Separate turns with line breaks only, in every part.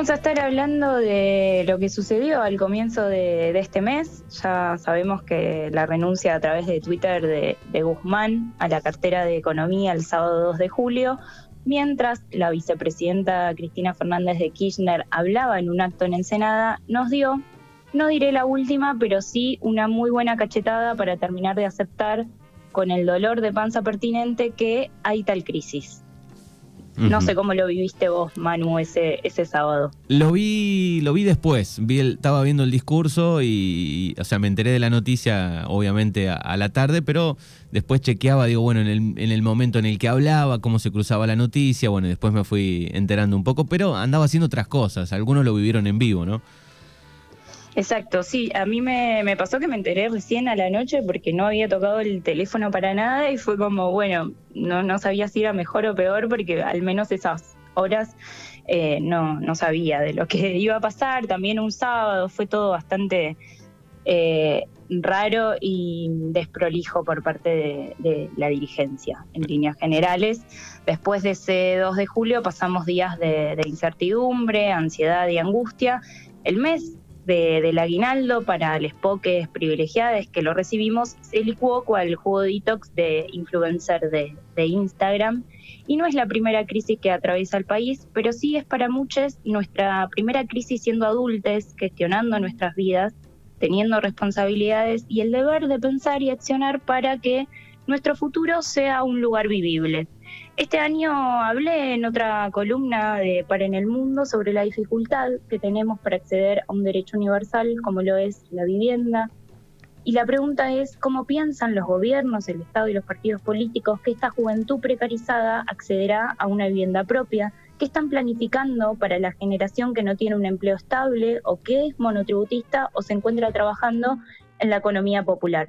vamos a estar hablando de lo que sucedió al comienzo de, este mes. Ya sabemos que la renuncia a través de Twitter de, de, Guzmán a la cartera de Economía el sábado 2 de julio, mientras la vicepresidenta Cristina Fernández de Kirchner hablaba en un acto en Ensenada, nos dio, no diré la última, pero sí una muy buena cachetada para terminar de aceptar con el dolor de panza pertinente que hay tal crisis. No sé cómo lo viviste vos, Manu, ese, ese sábado.
Lo vi, lo vi después. Vi estaba viendo el discurso y, o sea, me enteré de la noticia, obviamente, a, la tarde, pero después chequeaba, digo, bueno, en el, en el momento en el que hablaba, cómo se cruzaba la noticia, bueno, después me fui enterando un poco, pero andaba haciendo otras cosas. Algunos lo vivieron en vivo, ¿no?
Exacto, sí, a mí me, pasó que me enteré recién a la noche porque no había tocado el teléfono para nada y fue como, bueno, no, no sabía si era mejor o peor porque al menos esas horas eh, no, no sabía de lo que iba a pasar. También un sábado fue todo bastante eh, raro y desprolijo por parte de, la dirigencia en líneas generales. Después de ese 2 de julio pasamos días de, de incertidumbre, ansiedad y angustia. El mes del aguinaldo para los poques privilegiados que lo recibimos se licuó cual juego detox de influencer de, de Instagram. Y no es la primera crisis que atraviesa el país, pero sí es para muchos nuestra primera crisis siendo adultos, gestionando nuestras vidas, teniendo responsabilidades y el deber de pensar y accionar para que nuestro futuro sea un lugar vivible. Este año hablé en otra columna de Para en el Mundo sobre la dificultad que tenemos para acceder a un derecho universal como lo es la vivienda. Y la pregunta es, ¿cómo piensan los gobiernos, el Estado y los partidos políticos que esta juventud precarizada accederá a una vivienda propia? ¿Qué están planificando para la generación que no tiene un empleo estable o que es monotributista o se encuentra trabajando en la economía popular?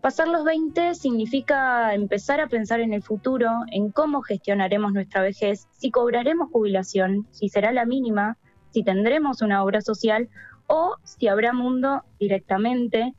Pasar los 20 significa empezar a pensar en el futuro, en cómo gestionaremos nuestra vejez, si cobraremos jubilación, si será la mínima, si tendremos una obra social o si habrá mundo directamente.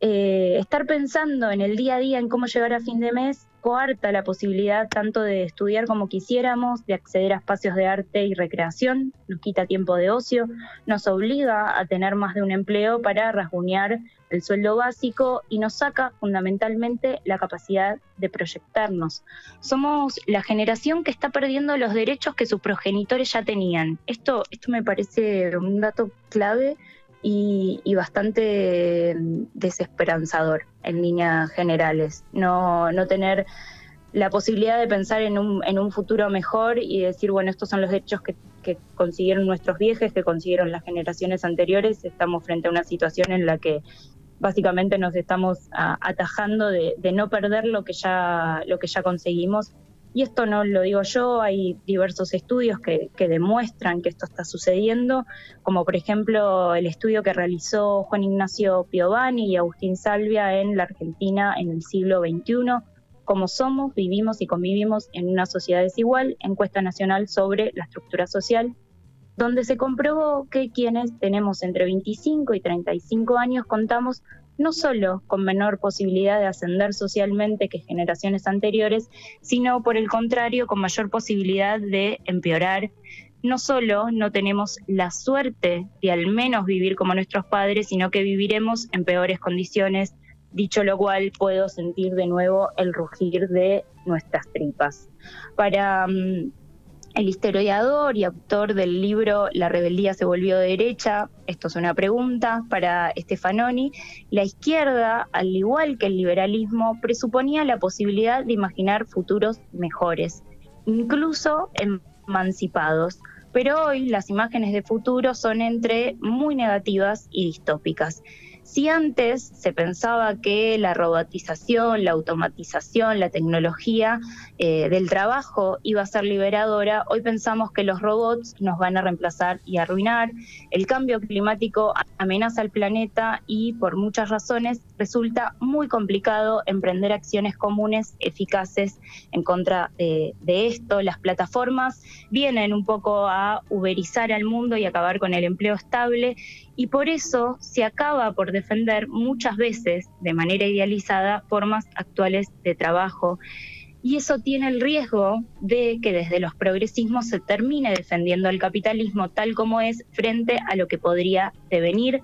Eh, estar pensando en el día a día en cómo llegar a fin de mes coarta la posibilidad tanto de estudiar como quisiéramos, de acceder a espacios de arte y recreación, nos quita tiempo de ocio, nos obliga a tener más de un empleo para rasguñar el sueldo básico y nos saca fundamentalmente la capacidad de proyectarnos. Somos la generación que está perdiendo los derechos que sus progenitores ya tenían. Esto, esto me parece un dato clave y, bastante desesperanzador en líneas generales. No, no tener la posibilidad de pensar en un, en un futuro mejor y decir, bueno, estos son los derechos que, consiguieron nuestros viejos, que consiguieron las generaciones anteriores. Estamos frente a una situación en la que básicamente nos estamos atajando de, no perder lo que ya lo que ya conseguimos. Y esto no lo digo yo, hay diversos estudios que, demuestran que esto está sucediendo, como por ejemplo el estudio que realizó Juan Ignacio Piovani y Agustín Salvia en la Argentina en el siglo XXI, cómo somos, vivimos y convivimos en una sociedad desigual, encuesta nacional sobre la estructura social, donde se comprobó que quienes tenemos entre 25 y 35 años contamos no solo con menor posibilidad de ascender socialmente que generaciones anteriores, sino por el contrario con mayor posibilidad de empeorar. No solo no tenemos la suerte de al menos vivir como nuestros padres, sino que viviremos en peores condiciones, dicho lo cual puedo sentir de nuevo el rugir de nuestras tripas. Para mm, el historiador y autor del libro La rebeldía se volvió derecha, esto es una pregunta para Stefanoni, la izquierda, al igual que el liberalismo, presuponía la posibilidad de imaginar futuros mejores, incluso emancipados. Pero hoy las imágenes de futuro son entre muy negativas y distópicas. Si antes se pensaba que la robotización, la automatización, la tecnología eh, del trabajo iba a ser liberadora, hoy pensamos que los robots nos van a reemplazar y arruinar. El cambio climático amenaza al planeta y por muchas razones resulta muy complicado emprender acciones comunes eficaces en contra de, de esto. Las plataformas vienen un poco a uberizar al mundo y acabar con el empleo estable y por eso se acaba por defender muchas veces de manera idealizada formas actuales de trabajo. y eso tiene el riesgo de que desde los progresismos se termine defendiendo el capitalismo tal como es frente a lo que podría devenir.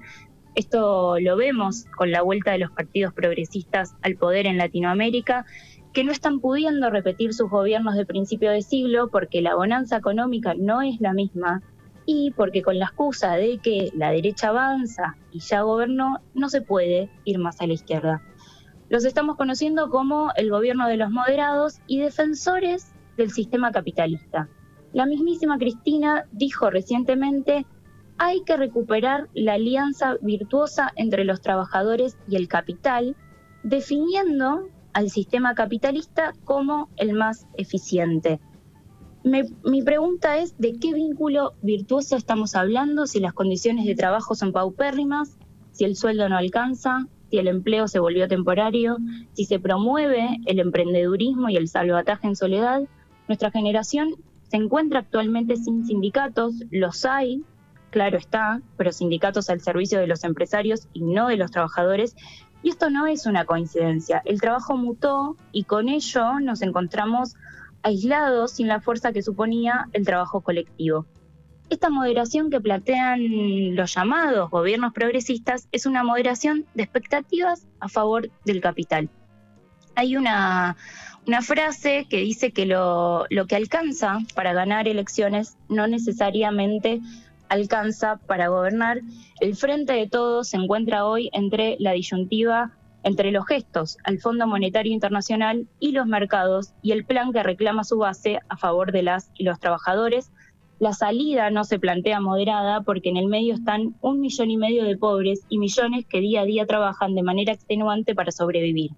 Esto lo vemos con la vuelta de los partidos progresistas al poder en Latinoamérica, que no están pudiendo repetir sus gobiernos de principio de siglo porque la bonanza económica no es la misma y porque con la excusa de que la derecha avanza y ya gobernó, no se puede ir más a la izquierda. Los estamos conociendo como el gobierno de los moderados y defensores del sistema capitalista. La mismísima Cristina dijo recientemente, hay que recuperar la alianza virtuosa entre los trabajadores y el capital, definiendo al sistema capitalista como el más eficiente. Mi pregunta es, ¿de qué vínculo virtuoso estamos hablando si las condiciones de trabajo son paupérrimas, si el sueldo no alcanza, si el empleo se volvió temporario, si se promueve el emprendedurismo y el salvataje en soledad. Nuestra generación se encuentra actualmente sin sindicatos, los hay, claro está, pero sindicatos al servicio de los empresarios y no de los trabajadores. Y esto no es una coincidencia. El trabajo mutó y con ello nos encontramos aislados sin la fuerza que suponía el trabajo colectivo. Esta moderación que plantean los llamados gobiernos progresistas es una moderación de expectativas a favor del capital. Hay una, frase que dice que lo, lo que alcanza para ganar elecciones no necesariamente alcanza para gobernar. El frente de todos se encuentra hoy entre la disyuntiva entre los gestos al Fondo Monetario Internacional y los mercados y el plan que reclama su base a favor de las y los trabajadores la salida no se plantea moderada porque en el medio están un millón y medio de pobres y millones que día a día trabajan de manera extenuante para sobrevivir.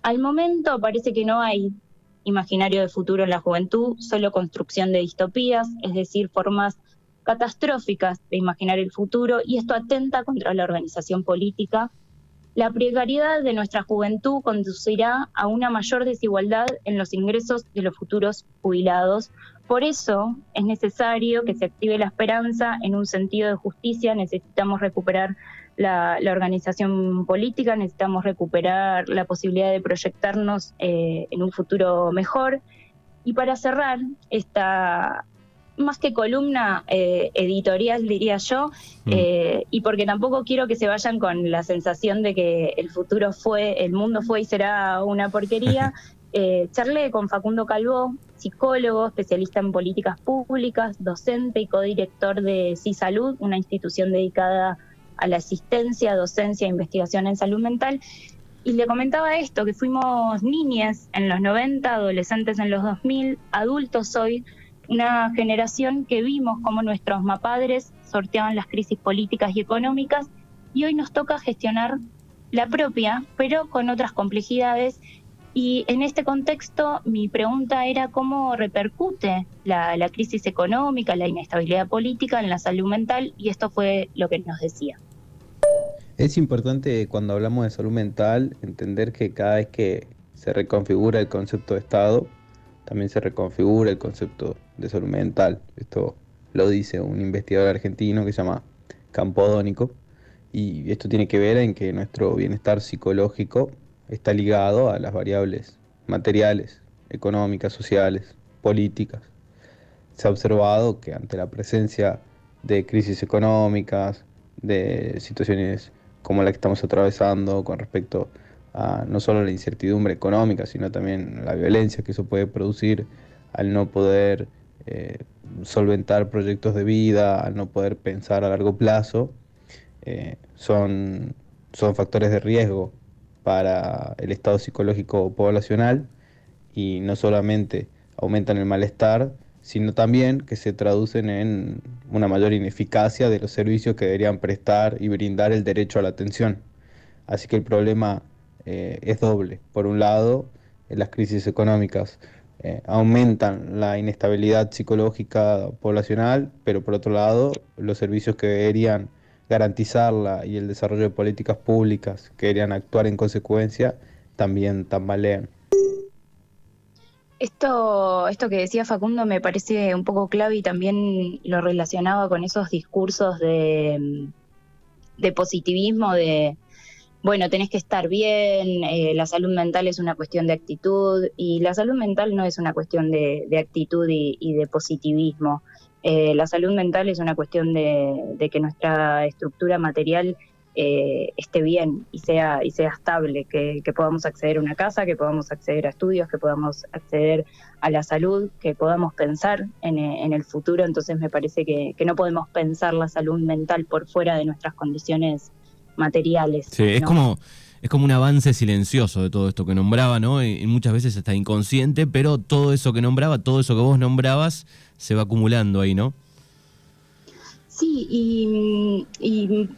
Al momento parece que no hay imaginario de futuro en la juventud, solo construcción de distopías, es decir, formas catastróficas de imaginar el futuro, y esto atenta contra la organización política. La precariedad de nuestra juventud conducirá a una mayor desigualdad en los ingresos de los futuros jubilados, por eso es necesario que se active la esperanza en un sentido de justicia, necesitamos recuperar la, organización política, necesitamos recuperar la posibilidad de proyectarnos eh, en un futuro mejor. Y para cerrar esta, más que columna eh, editorial, diría yo, mm. eh, y porque tampoco quiero que se vayan con la sensación de que el futuro fue, el mundo fue y será una porquería. charlé con Facundo Calvo, psicólogo, especialista en políticas públicas, docente y codirector de CISalud, una institución dedicada a la asistencia, docencia e investigación en salud mental. Y le comentaba esto, que fuimos niñas en los 90, adolescentes en los 2000, adultos hoy, una generación que vimos cómo nuestros mapadres sorteaban las crisis políticas y económicas y hoy nos toca gestionar la propia, pero con otras complejidades y en este contexto, mi pregunta era cómo repercute la, crisis económica, la inestabilidad política en la salud mental, y esto fue lo que nos decía.
Es importante cuando hablamos de salud mental entender que cada vez que se reconfigura el concepto de Estado, también se reconfigura el concepto de salud mental. Esto lo dice un investigador argentino que se llama Campodónico. Y esto tiene que ver en que nuestro bienestar psicológico está ligado a las variables materiales, económicas, sociales, políticas. Se ha observado que ante la presencia de crisis económicas, de situaciones como la que estamos atravesando con respecto a no solo la incertidumbre económica, sino también la violencia que eso puede producir al no poder eh, solventar proyectos de vida, al no poder pensar a largo plazo, eh, son, son factores de riesgo para el estado psicológico poblacional y no solamente aumentan el malestar, sino también que se traducen en una mayor ineficacia de los servicios que deberían prestar y brindar el derecho a la atención. Así que el problema eh, es doble. Por un lado, las crisis económicas eh, aumentan la inestabilidad psicológica poblacional, pero por otro lado, los servicios que deberían garantizarla y el desarrollo de políticas públicas que deberían actuar en consecuencia también tambalean.
Esto, esto que decía Facundo me parece un poco clave y también lo relacionaba con esos discursos de, de positivismo, de, bueno, tenés que estar bien, eh, la salud mental es una cuestión de actitud y la salud mental no es una cuestión de, actitud y, de positivismo. Eh, la salud mental es una cuestión de, que nuestra estructura material eh, esté bien y sea, y sea estable, que, podamos acceder a una casa, que podamos acceder a estudios, que podamos acceder a la salud, que podamos pensar en, el futuro. Entonces me parece que no podemos pensar la salud mental por fuera de nuestras condiciones materiales.
Sí, es como es como un avance silencioso de todo esto que nombraba, ¿no? Y, muchas veces está inconsciente, pero todo eso que nombraba, todo eso que vos nombrabas, se va acumulando ahí, ¿no?
Sí, y,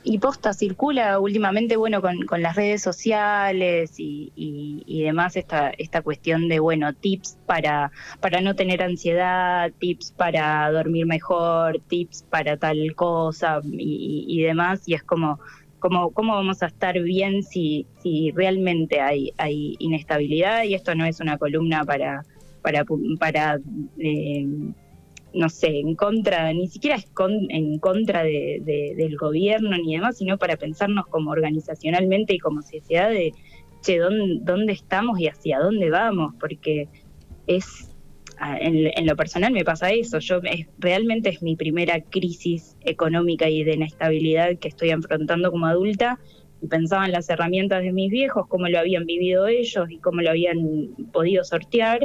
y, posta circula últimamente, bueno, con, las redes sociales y, y, demás, esta, esta cuestión de, bueno, tips para, para no tener ansiedad, tips para dormir mejor, tips para tal cosa y, demás, y es como, ¿Cómo, ¿Cómo vamos a estar bien si, si realmente hay, hay inestabilidad? Y esto no es una columna para, para, para eh, no sé, en contra, ni siquiera es en contra de, del gobierno ni demás, sino para pensarnos como organizacionalmente y como sociedad de, che, ¿dónde, dónde estamos y hacia dónde vamos? Porque es en, lo personal me pasa eso. Yo realmente es mi primera crisis económica y de inestabilidad que estoy afrontando como adulta y pensaba en las herramientas de mis viejos, cómo lo habían vivido ellos y cómo lo habían podido sortear.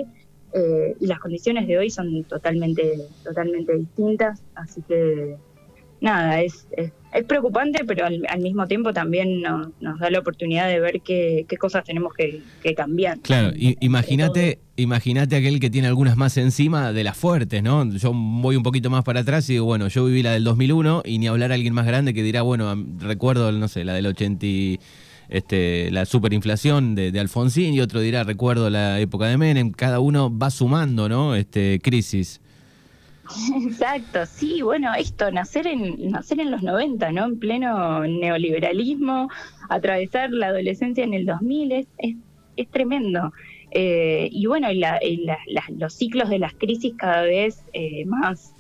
Eh, y las condiciones de hoy son totalmente, totalmente distintas, así que nada, es, es, preocupante, pero al, mismo tiempo también nos, da la oportunidad de ver qué, cosas tenemos que, cambiar.
Claro, imagínate imagínate aquel que tiene algunas más encima de las fuertes, ¿no? Yo voy un poquito más para atrás y digo, bueno, yo viví la del 2001 y ni hablar a alguien más grande que dirá, bueno, recuerdo, no sé, la del 80 este, la superinflación de, de, Alfonsín y otro dirá, recuerdo la época de Menem, cada uno va sumando, ¿no? Este, crisis.
Exacto, sí, bueno, esto, nacer en, nacer en los 90, ¿no? En pleno neoliberalismo, atravesar la adolescencia en el 2000 es, es, tremendo. Eh, y bueno, los ciclos de las crisis cada vez eh, más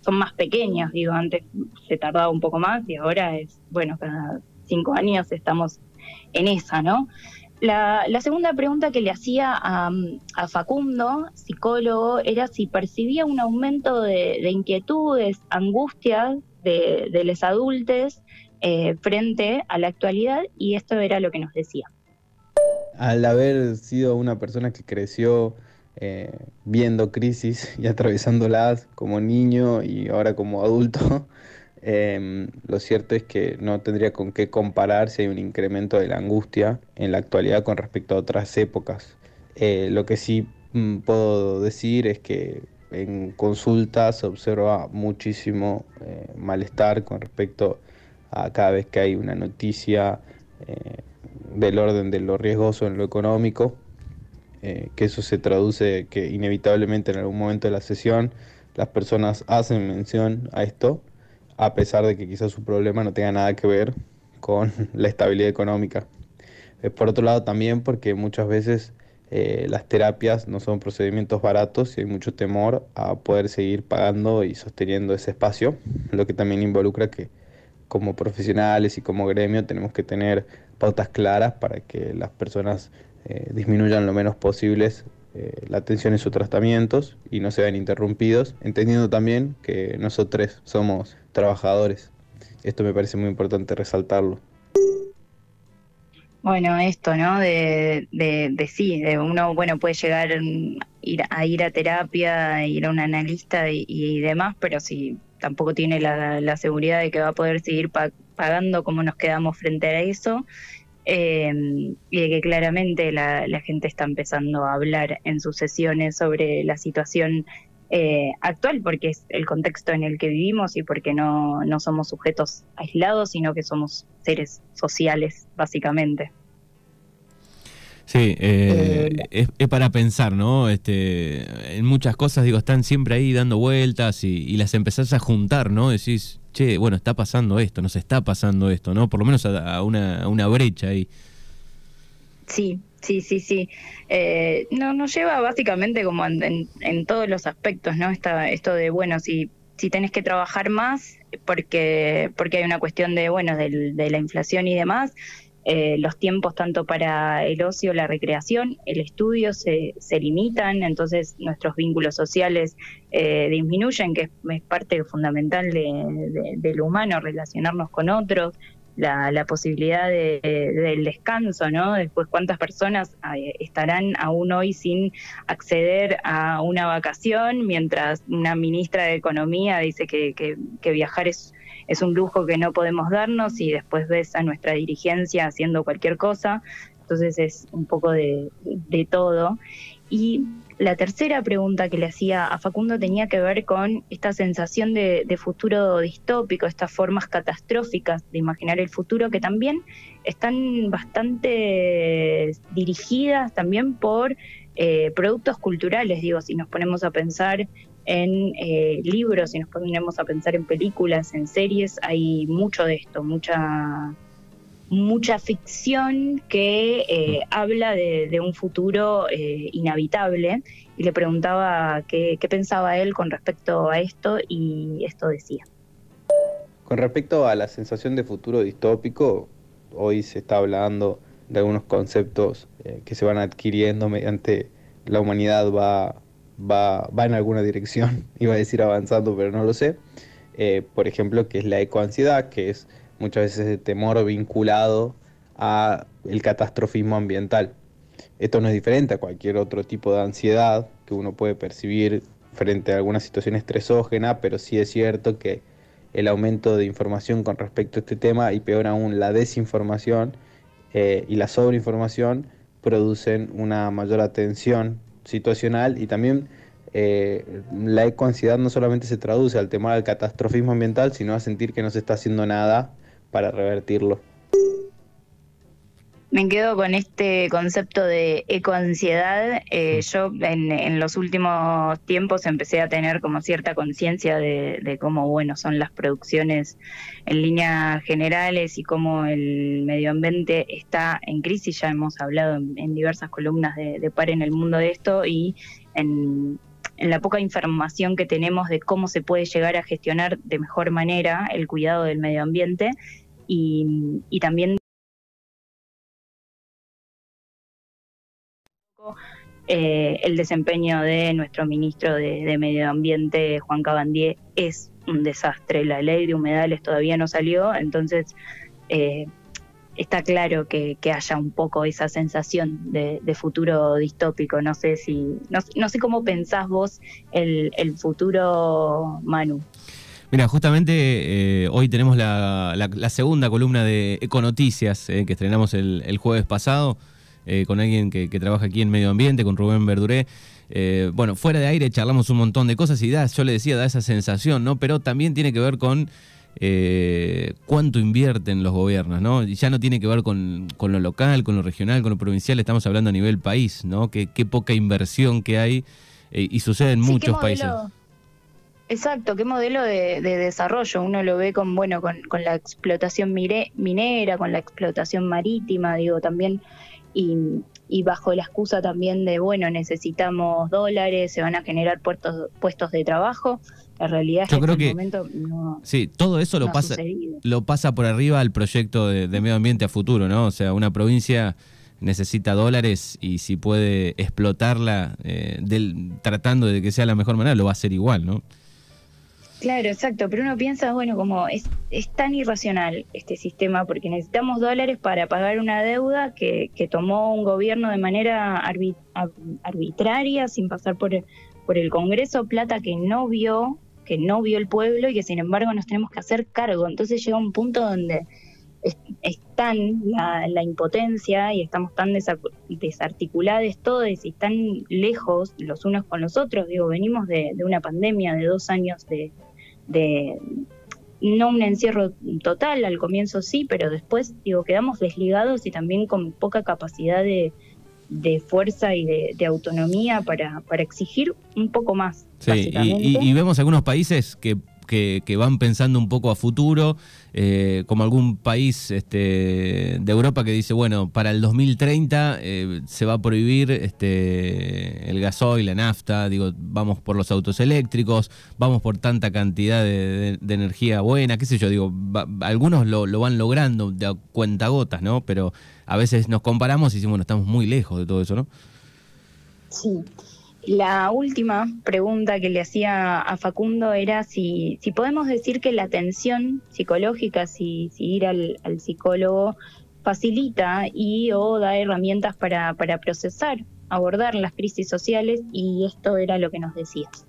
son más pequeños, digo, antes se tardaba un poco más y ahora es, bueno, cada cinco años estamos en esa, ¿no? La, segunda pregunta que le hacía a, Facundo, psicólogo, era si percibía un aumento de, inquietudes, angustias de, los adultos eh, frente a la actualidad y esto era lo que nos decía.
Al haber sido una persona que creció eh, viendo crisis y atravesándolas como niño y ahora como adulto, Em, lo cierto es que no tendría con qué comparar si hay un incremento de la angustia en la actualidad con respecto a otras épocas. Eh, lo que sí mm, puedo decir es que en consultas se observa muchísimo eh, malestar con respecto a cada vez que hay una noticia eh, del orden de lo riesgoso en lo económico, que eso se traduce que inevitablemente en algún momento de la sesión las personas hacen mención a esto a pesar de que quizás su problema no tenga nada que ver con la estabilidad económica. Eh, por otro lado, también porque muchas veces eh, las terapias no son procedimientos baratos y hay mucho temor a poder seguir pagando y sosteniendo ese espacio, lo que también involucra que como profesionales y como gremio tenemos que tener pautas claras para que las personas eh, disminuyan lo menos posibles eh, la atención en sus tratamientos y no se vean interrumpidos, entendiendo también que nosotros somos trabajadores. Esto me parece muy importante resaltarlo.
Bueno, esto, ¿no? De, de, sí, de uno, bueno, puede llegar ir, a ir a terapia, ir a un analista y, demás, pero si tampoco tiene la, seguridad de que va a poder seguir pagando, ¿cómo nos quedamos frente a eso? Em, y de que claramente la, gente está empezando a hablar en sus sesiones sobre la situación eh, actual, porque es el contexto en el que vivimos y porque no, no somos sujetos aislados, sino que somos seres sociales, básicamente.
Sí, eh, es, para pensar, ¿no? Este, en muchas cosas, digo, están siempre ahí dando vueltas y, y las empezás a juntar, ¿no? Decís, che, bueno, está pasando esto, nos está pasando esto, ¿no? Por lo menos a, una, brecha ahí.
Sí, sí, sí, sí. Eh, no, nos lleva básicamente como en, todos los aspectos, ¿no? Esta, esto de, bueno, si, si tenés que trabajar más porque, porque hay una cuestión de, bueno, de, la inflación y demás, eh, los tiempos tanto para el ocio, la recreación, el estudio se, se limitan, entonces nuestros vínculos sociales eh, disminuyen, que es, parte fundamental de, del humano, relacionarnos con otros, la, la posibilidad de, del descanso, ¿no? Después, ¿cuántas personas eh, estarán aún hoy sin acceder a una vacación, mientras una ministra de Economía dice que viajar es es un lujo que no podemos darnos y después ves a nuestra dirigencia haciendo cualquier cosa. Entonces es un poco de, todo. Y la tercera pregunta que le hacía a Facundo tenía que ver con esta sensación de, futuro distópico, estas formas catastróficas de imaginar el futuro que también están bastante dirigidas también por eh, productos culturales, digo, si nos ponemos a pensar en eh, libros, y nos ponemos a pensar en películas, en series, hay mucho de esto, mucha mucha ficción que eh, habla de, un futuro eh, inhabitable y le preguntaba qué, qué pensaba él con respecto a esto y esto decía.
Con respecto a la sensación de futuro distópico, hoy se está hablando de algunos conceptos que se van adquiriendo mediante la humanidad va va, va en alguna dirección, iba a decir avanzando, pero no lo sé. Eh, por ejemplo, que es la ecoansiedad, que es muchas veces el temor vinculado a el catastrofismo ambiental. Esto no es diferente a cualquier otro tipo de ansiedad que uno puede percibir frente a alguna situación estresógena, pero sí es cierto que el aumento de información con respecto a este tema y peor aún la desinformación eh, y la sobreinformación producen una mayor atención situacional y también eh, la ecoansiedad no solamente se traduce al tema del catastrofismo ambiental, sino a sentir que no se está haciendo nada para revertirlo.
Me quedo con este concepto de ecoansiedad. Eh, yo en, los últimos tiempos empecé a tener como cierta conciencia de, cómo bueno son las producciones en líneas generales y cómo el medio ambiente está en crisis. Ya hemos hablado en, diversas columnas de, de, Par en el mundo de esto y en, la poca información que tenemos de cómo se puede llegar a gestionar de mejor manera el cuidado del medio ambiente y, y también Eh, el desempeño de nuestro ministro de, Medio Ambiente, Juan Cabandier, es un desastre. La ley de humedales todavía no salió, entonces eh, está claro que, haya un poco esa sensación de, futuro distópico. No sé si, no, sé cómo pensás vos el, futuro, Manu.
Mira, justamente eh, hoy tenemos la, segunda columna de Econoticias que estrenamos el jueves pasado. Eh, con alguien que, trabaja aquí en medio ambiente, con Rubén Verduré. Eh, bueno, fuera de aire charlamos un montón de cosas y da, yo le decía, da esa sensación, ¿no? Pero también tiene que ver con eh, cuánto invierten los gobiernos, ¿no? Y ya no tiene que ver con, lo local, con lo regional, con lo provincial, estamos hablando a nivel país, ¿no? Qué, qué poca inversión que hay y sucede en muchos países.
Exacto, qué modelo de, desarrollo. Uno lo ve con, bueno, con, con la explotación minera, con la explotación marítima, digo, también y, bajo la excusa también de, bueno, necesitamos dólares, se van a generar puestos, puestos de trabajo. La realidad es que, en este momento no.
Sí, todo eso lo, pasa, lo pasa por arriba al proyecto de, medio ambiente a futuro, ¿no? O sea, una provincia necesita dólares y si puede explotarla eh, del, tratando de que sea la mejor manera, lo va a hacer igual, ¿no?
Claro, exacto, pero uno piensa, bueno, como es, tan irracional este sistema porque necesitamos dólares para pagar una deuda que, que tomó un gobierno de manera arbitraria, sin pasar por, por el Congreso, plata que no vio, que no vio el pueblo y que sin embargo nos tenemos que hacer cargo. Entonces llega un punto donde es, tan la, impotencia y estamos tan desarticulados todos y tan lejos los unos con los otros. Digo, venimos de una pandemia de dos años de, de no un encierro total, al comienzo sí, pero después digo, quedamos desligados y también con poca capacidad de, fuerza y de, autonomía para, para, exigir un poco más.
Sí, y, vemos algunos países que que, van pensando un poco a futuro, eh, como algún país este, de Europa que dice, bueno, para el 2030 eh, se va a prohibir este, el gasoil, la nafta, digo, vamos por los autos eléctricos, vamos por tanta cantidad de, energía buena, qué sé yo, digo, algunos lo, lo, van logrando de a cuentagotas, ¿no? Pero a veces nos comparamos y decimos, bueno, estamos muy lejos de todo eso, ¿no?
Sí. La última pregunta que le hacía a Facundo era si, podemos decir que la atención psicológica, si, ir al, psicólogo facilita y o da herramientas para, para procesar, abordar las crisis sociales y esto era lo que nos decías.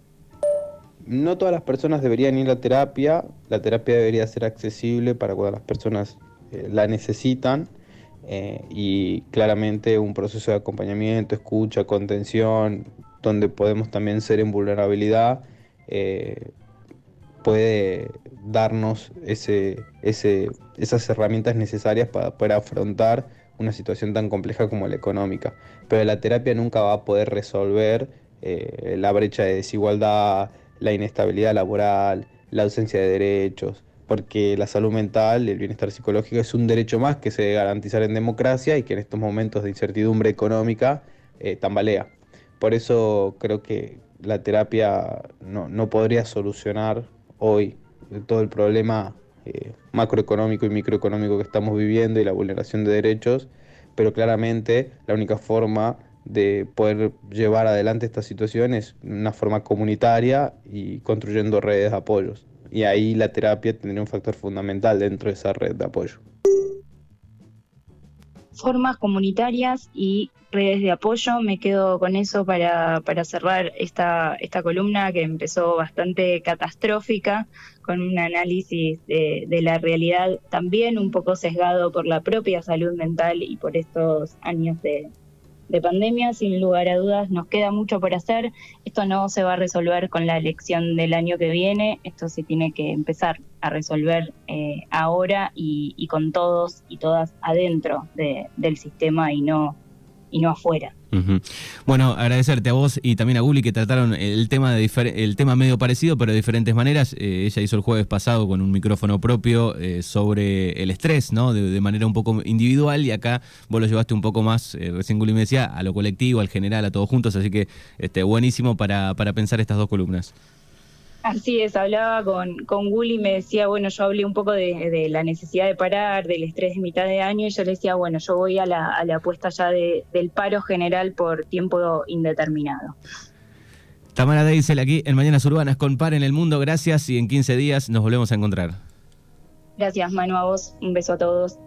No todas las personas deberían ir a terapia, la terapia debería ser accesible para cuando las personas eh, la necesitan eh, y claramente un proceso de acompañamiento, escucha, contención, donde podemos también ser en vulnerabilidad, eh, puede darnos esas herramientas necesarias para poder afrontar una situación tan compleja como la económica. Pero la terapia nunca va a poder resolver eh, la brecha de desigualdad, la inestabilidad laboral, la ausencia de derechos, porque la salud mental, el bienestar psicológico es un derecho más que se debe garantizar en democracia y que en estos momentos de incertidumbre económica eh, tambalea. Por eso creo que la terapia no, podría solucionar hoy todo el problema eh, macroeconómico y microeconómico que estamos viviendo y la vulneración de derechos, pero claramente la única forma de poder llevar adelante esta situación es una forma comunitaria y construyendo redes de apoyos. Y ahí la terapia tendría un factor fundamental dentro de esa red de apoyo
formas comunitarias y redes de apoyo. Me quedo con eso para, para cerrar esta, esta columna que empezó bastante catastrófica, con un análisis de, de la realidad también un poco sesgado por la propia salud mental y por estos años de, de pandemia, sin lugar a dudas, nos queda mucho por hacer. Esto no se va a resolver con la elección del año que viene, esto se tiene que empezar a resolver eh, ahora y, con todos y todas adentro del sistema y no, y no afuera.
Bueno, agradecerte a vos y también a Guli que trataron el tema de el tema medio parecido, pero de diferentes maneras. Eh, ella hizo el jueves pasado con un micrófono propio eh, sobre el estrés, ¿no? De, manera un poco individual y acá vos lo llevaste un poco más, eh, recién Guli me decía, a lo colectivo, al general, a todos juntos, así que este, buenísimo para, para pensar estas dos columnas.
Así es, hablaba con, con Gulli y me decía, bueno, yo hablé un poco de, la necesidad de parar, del estrés de mitad de año, y yo le decía, bueno, yo voy a la, a la apuesta ya del paro general por tiempo indeterminado.
Tamara Deisel aquí en Mañanas Urbanas con Par en el Mundo, gracias y en 15 días nos volvemos a encontrar.
Gracias Manu, a vos, un beso a todos.